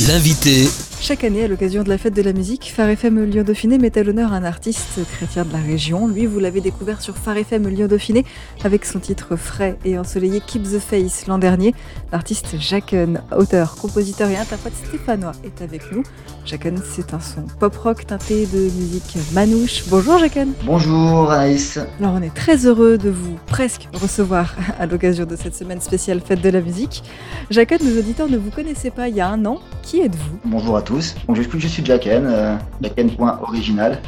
L'invité chaque année, à l'occasion de la fête de la musique, Phare FM Lyon Dauphiné met à l'honneur un artiste chrétien de la région. Lui, vous l'avez découvert sur Phare FM Lyon Dauphiné avec son titre frais et ensoleillé Keep the Face l'an dernier. L'artiste Jacken, auteur, compositeur et interprète stéphanois, est avec nous. Jacken, c'est un son pop-rock teinté de musique manouche. Bonjour Jacken. Bonjour Anaïs. Alors on est très heureux de vous presque recevoir à l'occasion de cette semaine spéciale fête de la musique. Jacken, nos auditeurs ne vous connaissaient pas il y a un an. Qui êtes-vous Bonjour à tous. Donc, je, suis Jacken, euh, Jacken.original.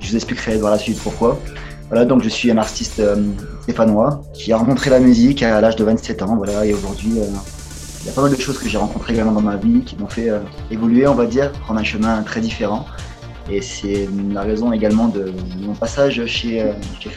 Je vous expliquerai dans la suite pourquoi. Voilà, donc je suis un artiste euh, stéphanois qui a rencontré la musique à l'âge de 27 ans. Voilà, et aujourd'hui, euh, il y a pas mal de choses que j'ai rencontrées également dans ma vie qui m'ont fait euh, évoluer, on va dire, prendre un chemin très différent. Et c'est la raison également de mon passage chez, euh, chez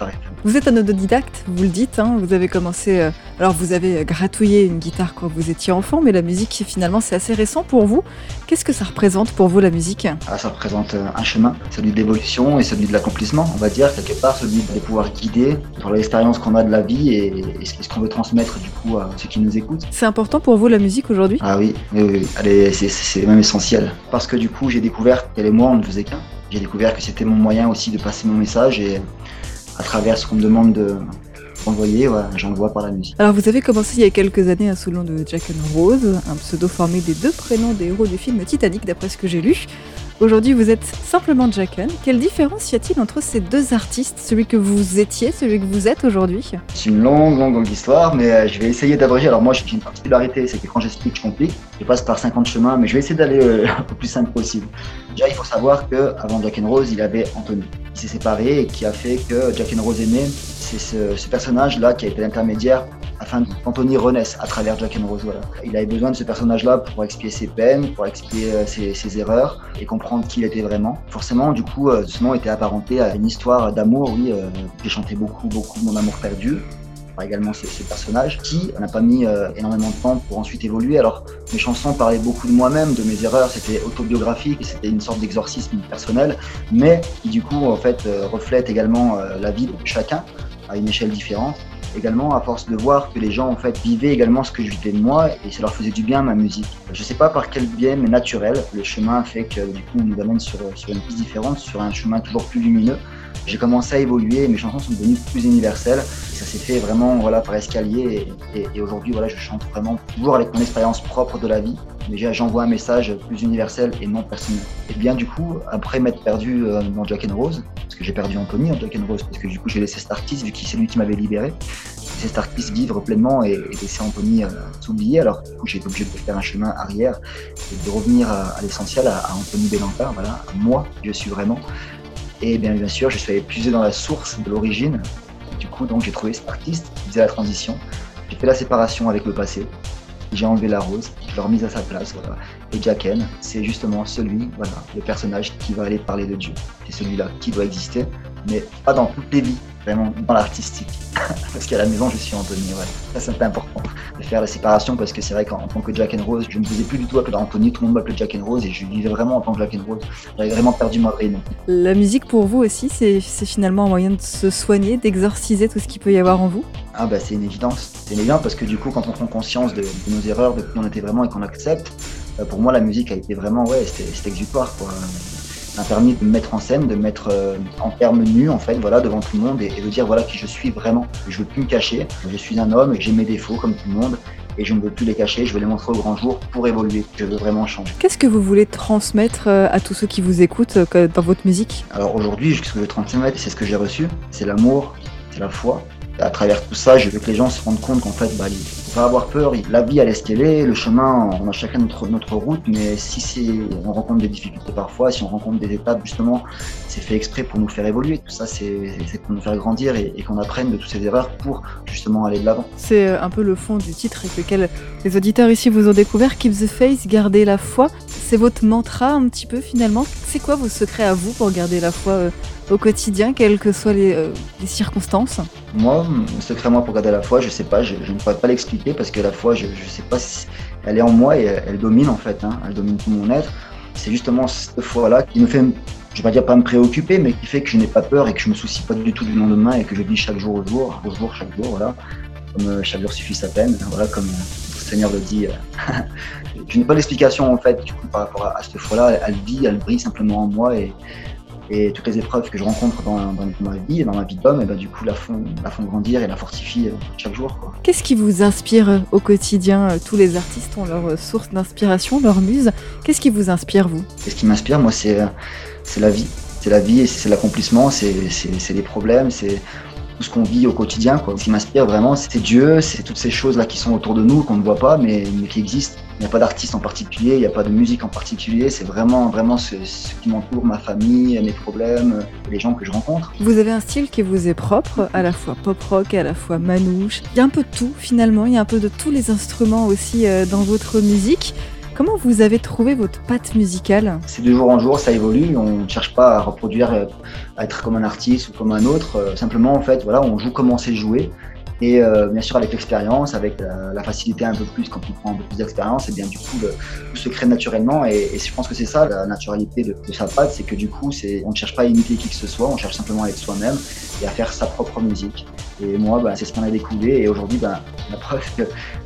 Vous êtes un autodidacte, vous le dites, hein, vous avez commencé, alors vous avez gratouillé une guitare quand vous étiez enfant, mais la musique finalement c'est assez récent pour vous. Qu'est-ce que ça représente pour vous la musique? Ah, Ça représente euh, un chemin, celui de l'évolution et celui de l'accomplissement, on va dire, quelque part, celui de pouvoir guider sur l'expérience qu'on a de la vie et, ce qu'on veut transmettre du coup à ceux qui nous écoutent. C'est important pour vous la musique aujourd'hui? Ah oui, oui, oui. c'est même essentiel. Parce que du coup j'ai découvert qu'elle et moi on ne faisait qu'un. J'ai découvert que c'était mon moyen aussi de passer mon message et à travers ce qu'on me demande de Alors vous avez commencé il y a quelques années sous le nom de Jack and Rose, un pseudo formé des deux prénoms des héros du film Titanic d'après ce que j'ai lu. Aujourd'hui, vous êtes simplement Jacken. Quelle différence y a-t-il entre ces deux artistes, celui que vous étiez, celui que vous êtes aujourd'hui? C'est une longue, longue, longue histoire, mais euh, je vais essayer d'abréger. Alors moi, j'ai une particularité, c'est que quand j'explique, je complique. Je passe par 50 chemins, mais je vais essayer d'aller euh, peu plus simple possible. Déjà, il faut savoir qu'avant Jack and Rose, il avait Anthony, qui s'est séparé et qui a fait que Jack Rose est. C'est ce, ce personnage-là qui a été l'intermédiaire afin qu'Anthony renaisse à travers Jack and Rose. Voilà. Il avait besoin de ce personnage-là pour expier ses peines, pour expier euh, ses, erreurs et comprendre qui il était vraiment. Forcément, du coup, euh, ce nom était apparenté à une histoire d'amour, oui. Euh, J'ai chanté beaucoup, beaucoup Mon amour perdu également ces, ces, personnages qui n'a pas mis énormément de temps pour ensuite évoluer. Alors mes chansons parlaient beaucoup de moi-même, de mes erreurs, c'était autobiographique, c'était une sorte d'exorcisme personnel, mais qui du coup en fait reflète également la vie de chacun à une échelle différente également à force de voir que les gens en fait vivaient également ce que je vivais de moi et ça leur faisait du bien ma musique. Je sais pas par quel biais mais naturel, le chemin fait que du coup on nous amène sur, sur une piste différente, sur un chemin toujours plus lumineux. J'ai commencé à évoluer, mes chansons sont devenues plus universelles. Ça s'est fait vraiment voilà, par escalier et aujourd'hui voilà, je chante vraiment toujours avec mon expérience propre de la vie. Déjà j'envoie un message plus universel et non personnel. Et bien du coup, après m'être perdu euh, dans Jack and Rose, parce que j'ai perdu Anthony en Jack and Rose, parce que du coup j'ai laissé cet artiste vu que c'est lui qui m'avait libéré, laissé cet artiste vivre pleinement et, laisser Anthony euh, s'oublier. Alors du coup j'ai été obligé de faire un chemin arrière et de revenir à, l'essentiel, à, Anthony Bélampard, voilà, à moi, je suis vraiment. Et bien, bien sûr, je suis allé puiser dans la source de l'origine. Du coup, donc, j'ai trouvé cet artiste qui faisait la transition. J'ai fait la séparation avec le passé. J'ai enlevé la rose, je l'ai remise à sa place. Voilà. Et Jacken, c'est justement celui, voilà, le personnage qui va aller parler de Dieu. C'est celui-là qui doit exister, mais pas dans toutes les vies, vraiment dans l'artistique. parce qu'à la maison, je suis Anthony. Ouais. Ça, c'est important de faire la séparation parce que c'est vrai qu'en tant que Jack and Rose, je ne me faisais plus du tout appeler Anthony, tout le monde m'appelait Jack and Rose et je vivais vraiment en tant que Jack and Rose. J'avais vraiment perdu ma vraie. La musique pour vous aussi, c'est finalement un moyen de se soigner, d'exorciser tout ce qu'il peut y avoir en vous? Ah bah c'est une évidence. C'est une évidence parce que du coup, quand on prend conscience de, de nos erreurs, de qui on était vraiment et qu'on accepte, euh, pour moi la musique a été vraiment, ouais, c'était exutoire quoi m'a permis de me mettre en scène, de me mettre euh, en termes nus en fait, voilà, devant tout le monde et, et, de dire voilà qui je suis vraiment. Je veux plus me cacher. Je suis un homme et j'ai mes défauts comme tout le monde et je ne veux plus les cacher. Je veux les montrer au grand jour pour évoluer. Je veux vraiment changer. Qu'est-ce que vous voulez transmettre euh, à tous ceux qui vous écoutent euh, dans votre musique? Alors aujourd'hui, ce que je veux transmettre, c'est ce que j'ai reçu, c'est l'amour, c'est la foi. À travers tout ça, je veux que les gens se rendent compte qu'en fait, bah, avoir peur. La vie, elle est ce qu'elle est. Le chemin, on a chacun notre, notre route. Mais si on rencontre des difficultés parfois, si on rencontre des étapes, justement, c'est fait exprès pour nous faire évoluer. Tout ça, c'est pour nous faire grandir et, qu'on apprenne de toutes ces erreurs pour justement aller de l'avant. C'est un peu le fond du titre avec lequel les auditeurs ici vous ont découvert. Keep the faith, garder la foi. C'est votre mantra un petit peu finalement. C'est quoi vos secrets à vous pour garder la foi euh, au quotidien, quelles que soient les, euh, circonstances? Moi, le secret moi pour garder la foi, je sais pas, je, ne pourrais pas l'expliquer parce que la foi, je, je sais pas si elle est en moi et elle, domine en fait, hein, elle domine tout mon être. C'est justement cette foi-là qui me fait, je vais pas dire pas me préoccuper, mais qui fait que je n'ai pas peur et que je me soucie pas du tout du lendemain et que je vis chaque jour au jour, au jour, chaque jour, voilà. Comme euh, chaque jour suffit sa peine, voilà, comme Seigneur le dit. je n'ai pas d'explication en fait du coup, par rapport à, cette foi-là. Elle vit, elle brille simplement en moi et, et toutes les épreuves que je rencontre dans, ma vie et dans ma vie d'homme, et ben, du coup la font, la font grandir et la fortifient chaque jour. Qu'est-ce qui vous inspire au quotidien Tous les artistes ont leur source d'inspiration, leur muse. Qu'est-ce qui vous inspire vous? Ce qui m'inspire, moi, c'est la vie. C'est la vie et c'est l'accomplissement, c'est les problèmes, c'est tout ce qu'on vit au quotidien. Quoi. Ce qui m'inspire vraiment, c'est Dieu, c'est toutes ces choses-là qui sont autour de nous, qu'on ne voit pas, mais, mais qui existent. Il n'y a pas d'artiste en particulier, il n'y a pas de musique en particulier, c'est vraiment, vraiment ce, qui m'entoure, ma famille, mes problèmes, les gens que je rencontre. Vous avez un style qui vous est propre, à la fois pop-rock, à la fois manouche. Il y a un peu de tout finalement, il y a un peu de tous les instruments aussi euh, dans votre musique. Comment vous avez trouvé votre patte musicale C'est de jour en jour, ça évolue. On ne cherche pas à reproduire, euh, à être comme un artiste ou comme un autre. Euh, simplement, en fait, voilà, on joue comme on sait jouer. Et euh, bien sûr, avec l'expérience, avec la, facilité un peu plus quand on prend un peu plus d'expérience, et bien du coup, le, tout se crée naturellement. Et, je pense que c'est ça la naturalité de, sa patte, c'est que du coup, on ne cherche pas à imiter qui que ce soit, on cherche simplement à être soi-même et à faire sa propre musique. Et moi, bah, c'est ce qu'on a découvert. Et aujourd'hui, bah, la preuve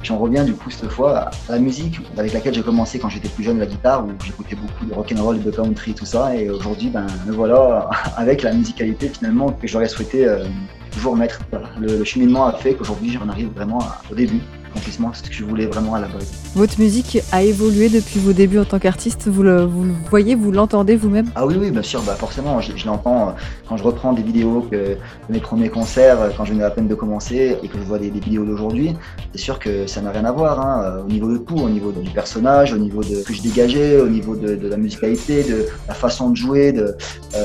j'en reviens du coup cette fois à la musique avec laquelle j'ai commencé quand j'étais plus jeune, la guitare, où j'écoutais beaucoup de rock and roll, de country, tout ça. Et aujourd'hui, ben me voilà avec la musicalité finalement que j'aurais souhaité euh, toujours mettre. Le, cheminement a fait qu'aujourd'hui, j'en arrive vraiment au début accomplissement, ce que je voulais vraiment à la base. Votre musique a évolué depuis vos débuts en tant qu'artiste, vous le, vous le voyez, vous l'entendez vous-même? Ah oui, oui, bien sûr, bah forcément, je, l'entends euh, quand je reprends des vidéos que, de mes premiers concerts, euh, quand je venais à peine de commencer et que je vois des, vidéos d'aujourd'hui, c'est sûr que ça n'a rien à voir, hein, euh, au niveau de tout, au niveau du personnage, au niveau de ce que je dégageais, au niveau de, la musicalité, de la façon de jouer, de,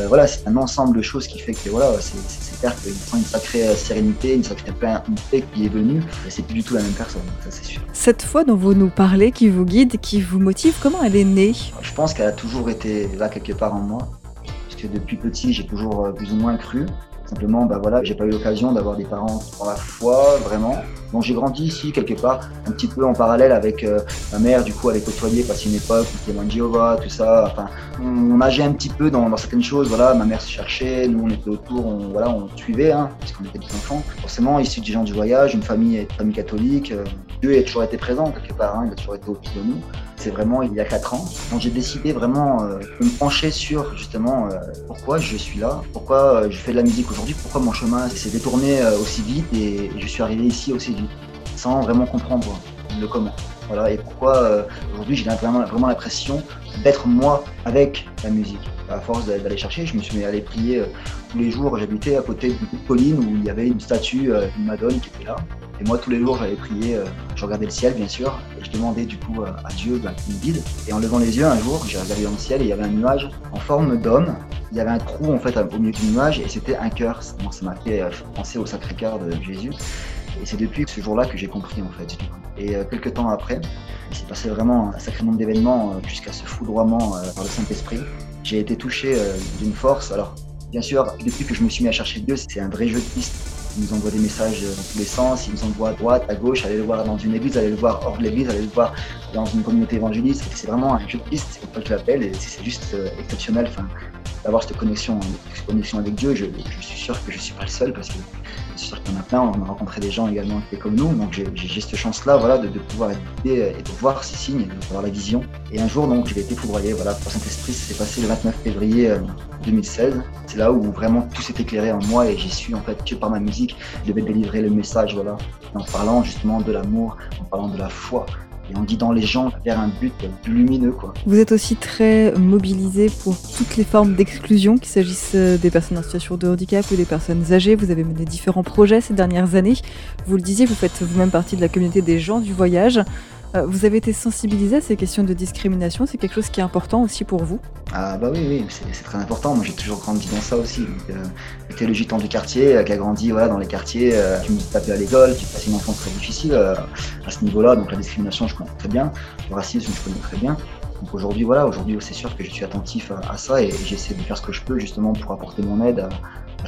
voilà, c'est un ensemble de choses qui fait que voilà, c'est clair qu'il sent une sacrée sérénité, une sacrée paix qui est venue, c'est plus du tout la même personne. Cette foi dont vous nous parlez, qui vous guide, qui vous motive, comment elle est née? Je pense qu'elle a toujours été là quelque part en moi, parce que depuis petit, j'ai toujours euh, plus ou moins cru. Simplement, bah voilà, j'ai pas eu l'occasion d'avoir des parents dans la foi, vraiment. Donc j'ai grandi ici quelque part, un petit peu en parallèle avec euh, ma mère, du coup, elle est côtoyée, passé une époque, témoin de Jéhovah, tout ça. Enfin, on, nageait un petit peu dans, certaines choses. Voilà, ma mère se cherchait, nous on était autour, on, voilà, on suivait, hein, puisqu'on était des enfants. Forcément, issus des gens du voyage, une famille, famille catholique, euh, Dieu a toujours été présent quelque part, hein, il a toujours été autour de nous c'est vraiment il y a 4 ans. quand j'ai décidé vraiment euh, de me pencher sur justement euh, pourquoi je suis là, pourquoi euh, je fais de la musique aujourd'hui, pourquoi mon chemin s'est détourné aussi vite et, je suis arrivé ici aussi vite, sans vraiment comprendre le comment. Voilà, et pourquoi aujourd'hui j'ai vraiment, vraiment l'impression d'être moi avec la musique. À force d'aller chercher, je me suis aller prier tous les jours. J'habitais à côté d'une colline où il y avait une statue d'une Madone qui était là. Et moi, tous les jours, j'allais prier, euh, je regardais le ciel, bien sûr, et je demandais du coup euh, à Dieu bah, qu'il me guide. Et en levant les yeux, un jour, j'ai regardé dans le ciel et il y avait un nuage en forme d'homme. Il y avait un trou en fait au milieu du nuage et c'était un cœur. ça m'a fait euh, penser au Sacré-Cœur de Jésus. Et c'est depuis ce jour-là que j'ai compris en fait. Et quelques temps après, il s'est passé vraiment un sacré nombre d'événements jusqu'à ce foudroiement par le Saint-Esprit. J'ai été touché d'une force. Alors, bien sûr, depuis que je me suis mis à chercher Dieu, c'est un vrai jeu de piste il nous envoie des messages dans tous les sens, il nous envoie à droite, à gauche, aller le voir dans une église, aller le voir hors de l'église, aller le voir dans une communauté évangéliste. C'est vraiment un jeu de piste, c'est comme ça que je l'appelle, c'est juste euh, exceptionnel d'avoir cette connexion, connexion avec Dieu. Je, suis sûr que je ne suis pas le seul parce que je suis sûr qu'il y en a plein. On a rencontré des gens également qui étaient comme nous, donc j'ai cette chance-là voilà, de, pouvoir être et de voir ces signes, de voir la vision. Et un jour, donc, j'ai été foudroyé voilà, pour Saint-Esprit. Ça s'est passé le 29 février. Euh, 2016. C'est là où vraiment tout s'est éclairé en moi et j'ai su en fait que par ma musique, je devais délivrer le message, voilà, en parlant justement de l'amour, en parlant de la foi, et en guidant les gens vers un but lumineux. Quoi. Vous êtes aussi très mobilisé pour toutes les formes d'exclusion, qu'il s'agisse euh, des personnes en situation de handicap ou des personnes âgées. Vous avez mené différents projets ces dernières années. Vous le disiez, vous faites vous-même partie de la communauté des gens du voyage. Euh, vous avez été sensibilisé à ces questions de discrimination, c'est quelque chose qui est important aussi pour vous Ah bah oui, oui, c'est très important. Moi j'ai toujours grandi dans ça aussi. Euh, le gitan du quartier, euh, qui a grandi voilà, dans les quartiers, qui me tapait à l'école, qui passait une enfance très difficile à ce niveau-là. Donc la discrimination, je connais très bien. Le racisme, je connais très bien. Donc aujourd'hui, voilà, aujourd'hui, c'est sûr que je suis attentif à, ça et, j'essaie de faire ce que je peux justement pour apporter mon aide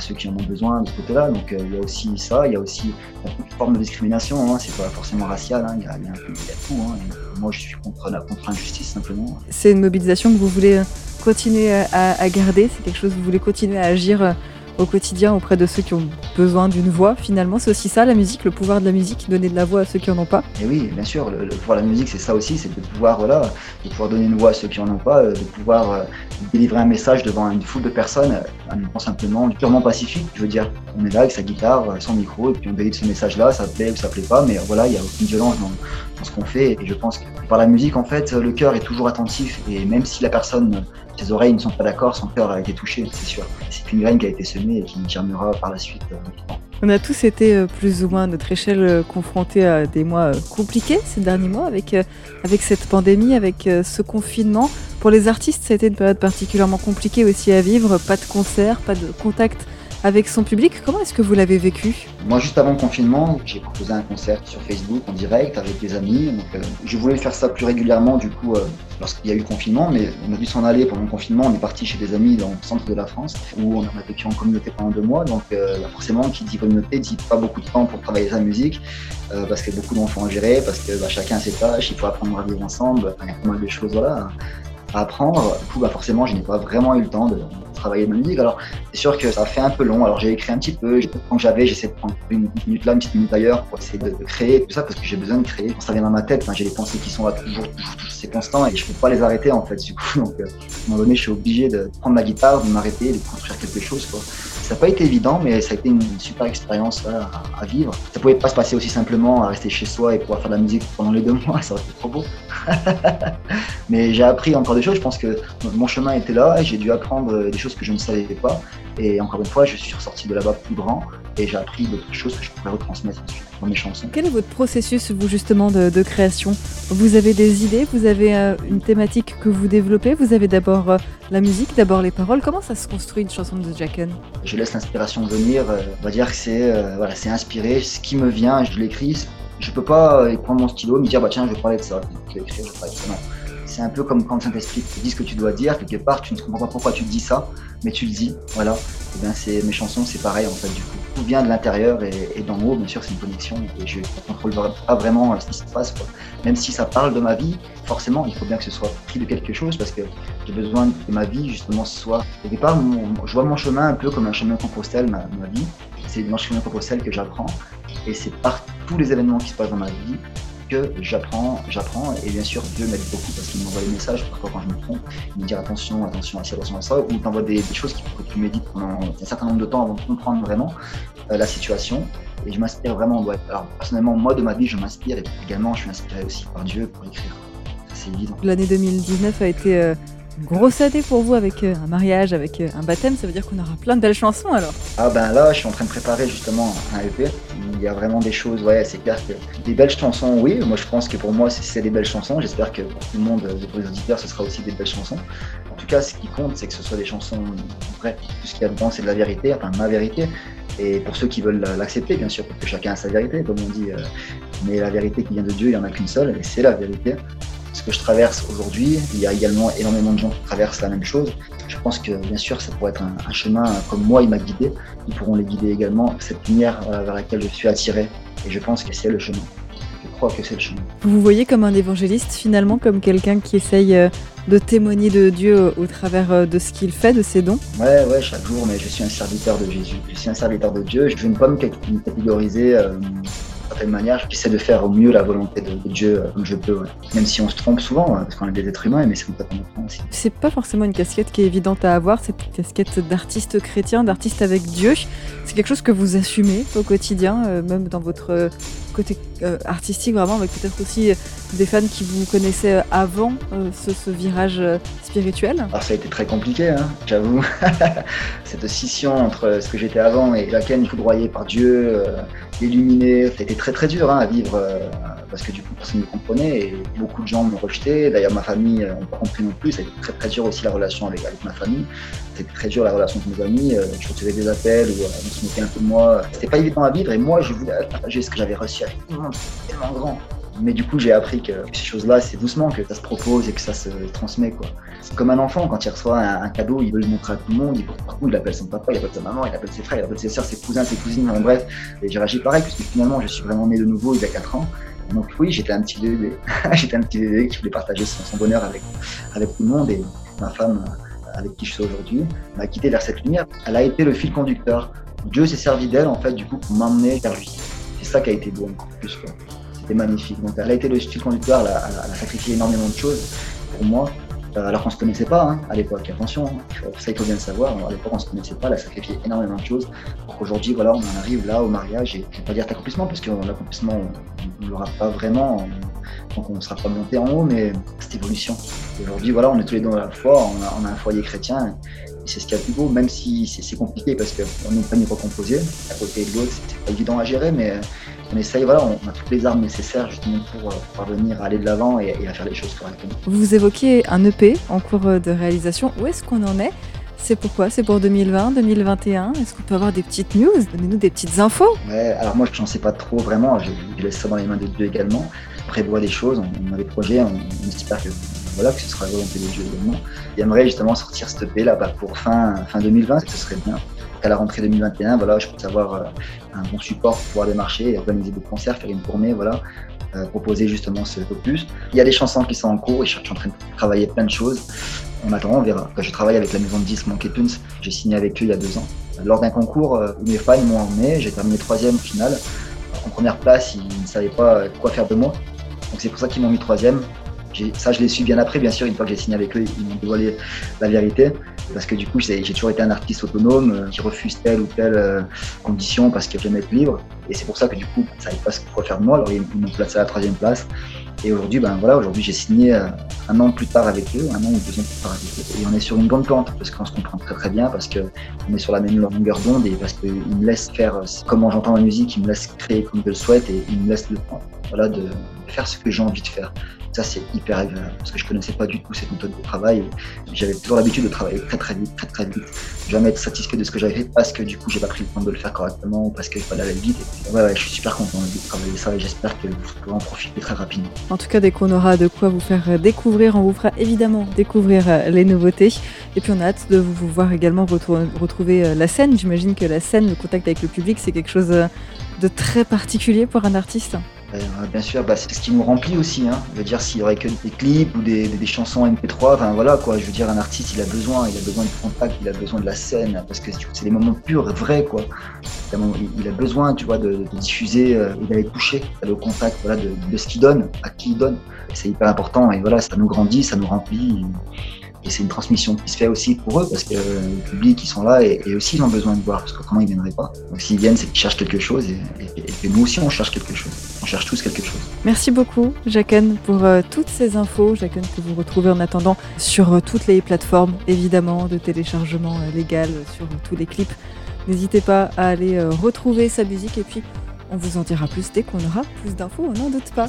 ceux qui en ont besoin de ce côté-là. Donc euh, il y a aussi ça, il y a aussi une forme de discrimination, hein, c'est pas forcément racial, hein, il, y a, il, tout. Hein, moi, je suis contre, contre l'injustice simplement. C'est une mobilisation que vous voulez continuer à, garder, c'est quelque chose que vous voulez continuer à agir au quotidien auprès de ceux qui ont besoin d'une voix finalement. C'est aussi ça la musique, le pouvoir de la musique, donner de la voix à ceux qui en ont pas. Et oui, bien sûr, le, pouvoir de la musique c'est ça aussi, c'est de pouvoir voilà, de pouvoir donner une voix à ceux qui en ont pas, euh, de pouvoir euh, délivrer un message devant une foule de personnes, euh, simplement purement pacifique. Je veux dire, on est là avec sa guitare, son micro, et puis on délivre ce message-là, ça plaît ou ça plaît pas, mais voilà, il y a aucune violence dans, dans ce qu'on fait. Et je pense que par la musique, en fait, le cœur est toujours attentif, et même si la personne ses oreilles ne sont pas d'accord, son cœur a été touché, c'est sûr. C'est une graine qui a été semée et qui germera par la suite. Euh, On a tous été euh, plus ou moins à notre échelle euh, confrontés à des mois compliqués ces derniers mois avec, avec cette pandémie, avec ce confinement. Pour les artistes, ça a été une période particulièrement compliquée aussi à vivre. Pas de concert, pas de contact avec son public. Comment est-ce que vous l'avez vécu? Moi, juste avant le confinement, j'ai proposé un concert sur Facebook en direct avec des amis. Donc, euh, je voulais faire ça plus régulièrement, du coup, euh, lorsqu'il y a eu le confinement, mais on a dû s'en aller pendant le confinement. On est parti chez des amis dans le centre de la France où on a vécu en communauté pendant deux mois. Donc, euh, forcément, qui dit communauté dit pas beaucoup de temps pour travailler sa musique parce qu'il y a beaucoup d'enfants à gérer, parce que bah, chacun a ses tâches, il faut apprendre à vivre ensemble. il y a pas mal de choses voilà, à apprendre. Du coup, bah, forcément, je n'ai pas vraiment eu le temps de travailler ma musique. Alors, c'est sûr que ça fait un peu long. Alors, j'ai écrit un petit peu. Quand j'avais, j'essaie de prendre une minute là, une petite minute ailleurs pour essayer de, créer tout ça parce que j'ai besoin de créer. Quand ça vient dans ma tête, j'ai des pensées qui sont là toujours, c'est constant et je peux pas les arrêter en fait. Du coup, donc, euh, à un moment donné, je suis obligé de prendre la guitare, de m'arrêter, de construire quelque chose. Quoi. Ça n'a pas été évident, mais ça a été une, super expérience à, vivre. Ça pouvait pas se passer aussi simplement à rester chez soi et pouvoir faire de la musique pendant les deux mois, ça aurait été trop beau. mais j'ai appris encore des choses. Je pense que mon chemin était là et j'ai dû apprendre des choses que je ne savais pas. Et encore une fois, je suis ressorti de là-bas plus grand et j'ai appris d'autres choses que je pourrais retransmettre dans mes chansons. Quel est votre processus, vous, justement, de, création? Vous avez des idées Vous avez euh, une thématique que vous développez Vous avez d'abord euh, la musique, d'abord les paroles Comment ça se construit une chanson de Jacken Je laisse l'inspiration venir. Euh, on va dire que c'est voilà, inspiré. Ce qui me vient, je l'écris. Je peux pas prendre mon stylo et me dire, bah tiens, je vais parler de ça. Je vais écrire, je vais parler de ça. Non c'est un peu comme quand le Saint-Esprit te dit ce que tu dois dire, quelque part, tu ne comprends pas pourquoi tu dis ça, mais tu le dis, voilà. Et bien, c'est, mes chansons, c'est pareil, en fait, du coup. Tout vient de l'intérieur et, d'en haut, bien sûr, c'est une connexion, et je ne contrôle pas vraiment euh, ce qui se passe, Même si ça parle de ma vie, forcément, il faut bien que ce soit pris de quelque chose, parce que j'ai besoin que ma vie, justement, soit. Au départ, je vois mon chemin un peu comme un chemin de Compostelle, ma, vie. C'est dans le chemin de Compostelle que j'apprends, et c'est par tous les événements qui se passent dans ma vie que j'apprends, j'apprends, et bien sûr Dieu m'aide beaucoup parce qu'il m'envoie des messages parfois quand je me trompe, il me dit attention, attention à ça, attention à ça, ou il t'envoie des, choses qu'il faut que tu médites pendant un certain nombre de temps avant de comprendre vraiment euh, la situation, et je m'inspire vraiment. Alors personnellement, moi de ma vie, je m'inspire, et également je suis inspiré aussi par Dieu pour écrire. C'est évident. L'année 2019 a été euh, grosse année pour vous avec euh, un mariage, avec euh, un baptême, ça veut dire qu'on aura plein de belles chansons alors Ah ben là, je suis en train de préparer justement un EP. Il y a vraiment des choses, ouais, c'est clair que des belles chansons, oui. Moi, je pense que pour moi, c'est des belles chansons. J'espère que pour tout le monde, pour les auditeurs, ce sera aussi des belles chansons. En tout cas, ce qui compte, c'est que ce soit des chansons vraies. Tout ce qu'il y a dedans, c'est de la vérité, enfin ma vérité. Et pour ceux qui veulent l'accepter, bien sûr, parce que chacun a sa vérité, comme on dit. Euh, mais la vérité qui vient de Dieu, il n'y en a qu'une seule, et c'est la vérité ce que je traverse aujourd'hui. Il y a également énormément de gens qui traversent la même chose. Je pense que bien sûr, ça pourrait être un, chemin comme moi, il m'a guidé. Ils pourront les guider également, cette lumière euh, vers laquelle je suis attiré. Et je pense que c'est le chemin. Je crois que c'est le chemin. Vous vous voyez comme un évangéliste finalement, comme quelqu'un qui essaye euh, de témoigner de Dieu au travers euh, de ce qu'il fait, de ses dons? Ouais, ouais, chaque jour, mais je suis un serviteur de Jésus. Je suis un serviteur de Dieu. Je ne veux pas me catégoriser certaine manière, j'essaie de faire au mieux la volonté de, Dieu euh, comme je peux. Même si on se trompe souvent, hein, parce qu'on est des êtres humains, mais c'est complètement aussi. C'est pas forcément une casquette qui est évidente à avoir, cette casquette d'artiste chrétien, d'artiste avec Dieu. C'est quelque chose que vous assumez au quotidien, euh, même dans votre euh, côté artistique, vraiment, avec peut-être aussi des fans qui vous connaissaient avant ce, virage spirituel Alors ça a été très compliqué, hein, j'avoue. Cette scission entre ce que j'étais avant et laquelle foudroyé par Dieu, illuminé, ça a été très très dur hein, à vivre euh, parce que du coup personne ne me comprenait et beaucoup de gens m'ont rejeté. D'ailleurs ma famille n'a pas compris non plus. Ça a été très très dur aussi la relation avec, avec ma famille. C'était très dur la relation avec mes amis. Euh, je recevais des appels où euh, on se moquait un peu de moi. C'était pas évident à vivre et moi je voulais partager ce que j'avais reçu avec tout le monde. C'était tellement grand. Mais du coup, j'ai appris que ces choses-là, c'est doucement que ça se propose et que ça se transmet. quoi. C'est comme un enfant, quand il reçoit un, cadeau, il veut le montrer à tout le monde, il, il appelle son papa, il appelle sa maman, il appelle ses frères, il appelle ses soeurs, ses cousins, ses cousines, en bref. J'ai réagi pareil, puisque finalement, je suis vraiment né de nouveau il y a 4 ans. Donc oui, j'étais un petit bébé. j'étais un petit bébé qui voulait partager son, bonheur avec, avec tout le monde. Et ma femme avec qui je suis aujourd'hui, m'a quitté vers cette lumière. Elle a été le fil conducteur. Dieu s'est servi d'elle, en fait, du coup, pour m'emmener vers lui. C'est ça qui a été beau encore plus. C'était magnifique. Donc, elle a été le fil conducteur, elle a, elle a sacrifié énormément de choses pour moi. Alors qu'on ne se connaissait pas hein, à l'époque, attention, hein. ça il faut bien le savoir, à l'époque on ne se connaissait pas, elle a sacrifié énormément de choses pour qu'aujourd'hui voilà, on en arrive là au mariage et je ne vais pas dire accomplissement parce que l'accomplissement on ne l'aura pas vraiment, donc on ne sera pas monté en haut, mais cette évolution. Aujourd'hui voilà, on est tous les deux dans la foi, on a, on a un foyer chrétien c'est ce qu'il y a de plus beau, même si c'est compliqué parce qu'on est une famille recomposée, à côté de l'autre, c'est pas évident à gérer, mais on essaye, voilà, on a toutes les armes nécessaires justement pour, euh, parvenir à aller de l'avant et, à faire les choses correctement. Vous évoquiez un EP en cours de réalisation. Où est-ce qu'on en est? C'est pourquoi? C'est pour 2020, 2021 Est-ce qu'on peut avoir des petites news? Donnez-nous des petites infos. Ouais, alors moi, je n'en sais pas trop vraiment. Je, laisse ça dans les mains de Dieu également. Prévoit des choses, on, a des projets, on, espère que, voilà, que ce sera la volonté de Dieu également. J'aimerais justement sortir ce EP là bas pour fin, fin 2020, ce serait bien à la rentrée 2021, voilà, je peux avoir euh, un bon support pour pouvoir démarcher organiser des concerts, faire une tournée, voilà, euh, proposer justement ce opus. Il y a des chansons qui sont en cours et je suis en train de travailler plein de choses. On attend, on verra. Je travaille avec la maison de disques Monkey Tunes, j'ai signé avec eux il y a deux ans. Lors d'un concours euh, mes fans m'ont emmené, j'ai terminé troisième au final. En première place, ils ne savaient pas quoi faire de moi. Donc c'est pour ça qu'ils m'ont mis troisième. Ça, je l'ai su bien après, bien sûr, une fois que j'ai signé avec eux, ils m'ont dévoilé la vérité. Parce que du coup, j'ai toujours été un artiste autonome euh, qui refuse telle ou telle euh, condition parce que j'aime être libre. Et c'est pour ça que du coup, ça savait pas ce quoi faire de moi. Alors ils m'ont placé à la troisième place. Et aujourd'hui, ben voilà, aujourd'hui j'ai signé euh, un an plus tard avec eux, un an ou deux ans plus tard avec eux. Et on est sur une bonne plante parce qu'on se comprend très très bien, parce qu'on est sur la même longueur d'onde et parce qu'ils me laissent faire comment j'entends la musique, ils me laissent créer comme je le souhaite et ils me laissent le temps voilà, de faire ce que j'ai envie de faire. Ça, c'est hyper agréable parce que je connaissais pas du tout cette méthode de travail. J'avais toujours l'habitude de travailler très très vite, très très vite. Jamais être satisfait de ce que j'avais fait parce que du coup, j'ai pas pris le temps de le faire correctement ou parce qu'il fallait aller vite. ouais, ouais, je suis super content de travailler ça et j'espère que vous pourrez en profiter très rapidement. En tout cas, dès qu'on aura de quoi vous faire découvrir, on vous fera évidemment découvrir euh, les nouveautés. Et puis, on a hâte de vous voir également retrouver euh, la scène. J'imagine que la scène, le contact avec le public, c'est quelque chose euh, de très particulier pour un artiste. Euh, bien sûr, bah, c'est ce qui nous remplit aussi. Hein. Je veux dire, s'il y aurait que des clips ou des, des, chansons MP3, enfin voilà quoi. Je veux dire, un artiste, il a besoin, il a besoin de contact, il a besoin de la scène, parce que c'est des moments purs, vrais quoi. Il a besoin, tu vois, de, de diffuser euh, et d'aller toucher, le contact, voilà, de, de ce qu'il donne, à qui il donne. C'est hyper important et voilà, ça nous grandit, ça nous remplit. C'est une transmission qui se fait aussi pour eux parce que le public, ils sont là et, aussi ils ont besoin de voir parce qu'autrement ils ne viendraient pas. Donc s'ils viennent, c'est qu'ils cherchent quelque chose et, que nous aussi on cherche quelque chose. On cherche tous quelque chose. Merci beaucoup, Jacques, pour euh, toutes ces infos. Jacques, que vous retrouvez en attendant sur euh, toutes les plateformes, évidemment, de téléchargement euh, légal, sur tous les clips. N'hésitez pas à aller retrouver sa musique et puis on vous en dira plus dès qu'on aura plus d'infos, on n'en doute pas.